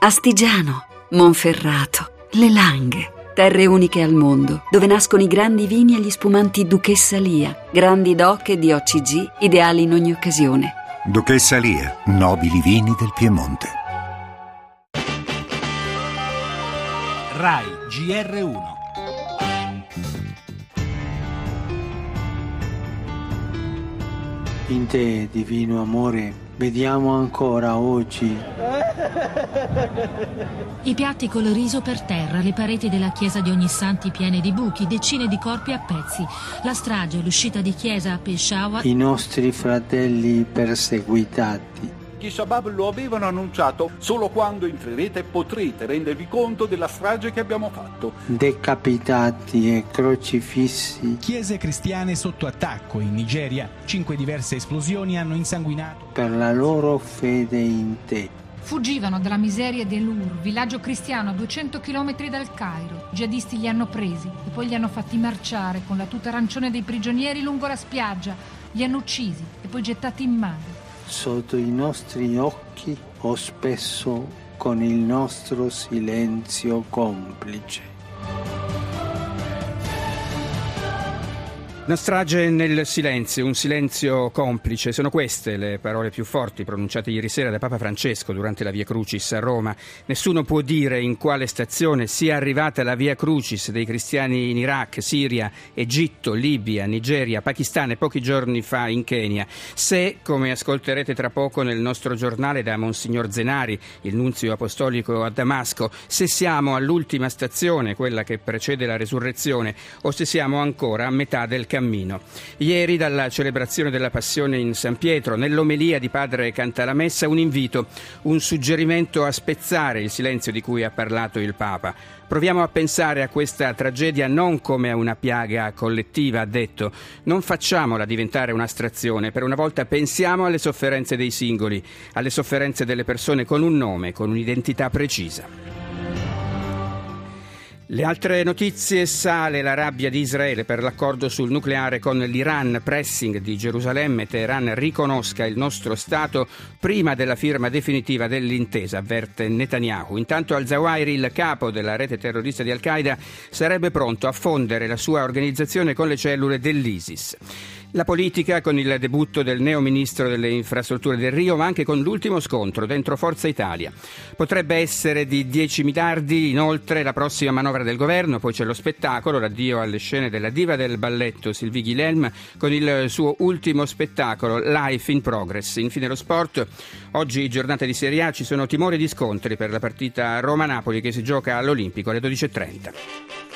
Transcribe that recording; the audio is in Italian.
Astigiano, Monferrato, Le Langhe. Terre uniche al mondo, dove nascono i grandi vini e gli spumanti Duchessa Lia, grandi doc e di OCG, ideali in ogni occasione. Duchessa Lia, nobili vini del Piemonte. RAI GR1 In te, divino amore, vediamo ancora oggi. I piatti col riso per terra, le pareti della chiesa di Ognissanti piene di buchi, decine di corpi a pezzi, la strage, l'uscita di chiesa a Peshawar. I nostri fratelli perseguitati. Gli Shabab lo avevano annunciato solo quando entrerete potrete rendervi conto della strage che abbiamo fatto. Decapitati e crocifissi. Chiese cristiane sotto attacco in Nigeria. Cinque diverse esplosioni hanno insanguinato. Per la loro fede in te. Fuggivano dalla miseria dell'Ur, villaggio cristiano a 200 km dal Cairo. I jihadisti li hanno presi e poi li hanno fatti marciare con la tuta arancione dei prigionieri lungo la spiaggia. Li hanno uccisi e poi gettati in mare. Sotto i nostri occhi o spesso con il nostro silenzio complice. Una strage nel silenzio, un silenzio complice. Sono queste le parole più forti pronunciate ieri sera da Papa Francesco durante la Via Crucis a Roma. Nessuno può dire in quale stazione sia arrivata la Via Crucis dei cristiani in Iraq, Siria, Egitto, Libia, Nigeria, Pakistan e pochi giorni fa in Kenya. Se, come ascolterete tra poco nel nostro giornale da Monsignor Zenari, il nunzio apostolico a Damasco, se siamo all'ultima stazione, quella che precede la resurrezione, o se siamo ancora a metà del cammino cammino. Ieri, dalla celebrazione della Passione in San Pietro, nell'omelia di padre Cantalamessa, un invito, un suggerimento a spezzare il silenzio di cui ha parlato il Papa. Proviamo a pensare a questa tragedia non come a una piaga collettiva, ha detto. Non facciamola diventare un'astrazione. Per una volta pensiamo alle sofferenze dei singoli, alle sofferenze delle persone con un nome, con un'identità precisa. Le altre notizie sale la rabbia di Israele per l'accordo sul nucleare con l'Iran, pressing di Gerusalemme, Teheran riconosca il nostro Stato prima della firma definitiva dell'intesa, avverte Netanyahu. Intanto al-Zawahiri, il capo della rete terrorista di Al-Qaeda, sarebbe pronto a fondere la sua organizzazione con le cellule dell'ISIS. La politica con il debutto del neo ministro delle infrastrutture del Rio, ma anche con l'ultimo scontro dentro Forza Italia. Potrebbe essere di 10 miliardi, inoltre la prossima manovra del governo, poi c'è lo spettacolo, l'addio alle scene della diva del balletto Sylvie Guilhem con il suo ultimo spettacolo Life in Progress. Infine lo sport, oggi giornata di Serie A, ci sono timori di scontri per la partita Roma-Napoli che si gioca all'Olimpico alle 12.30.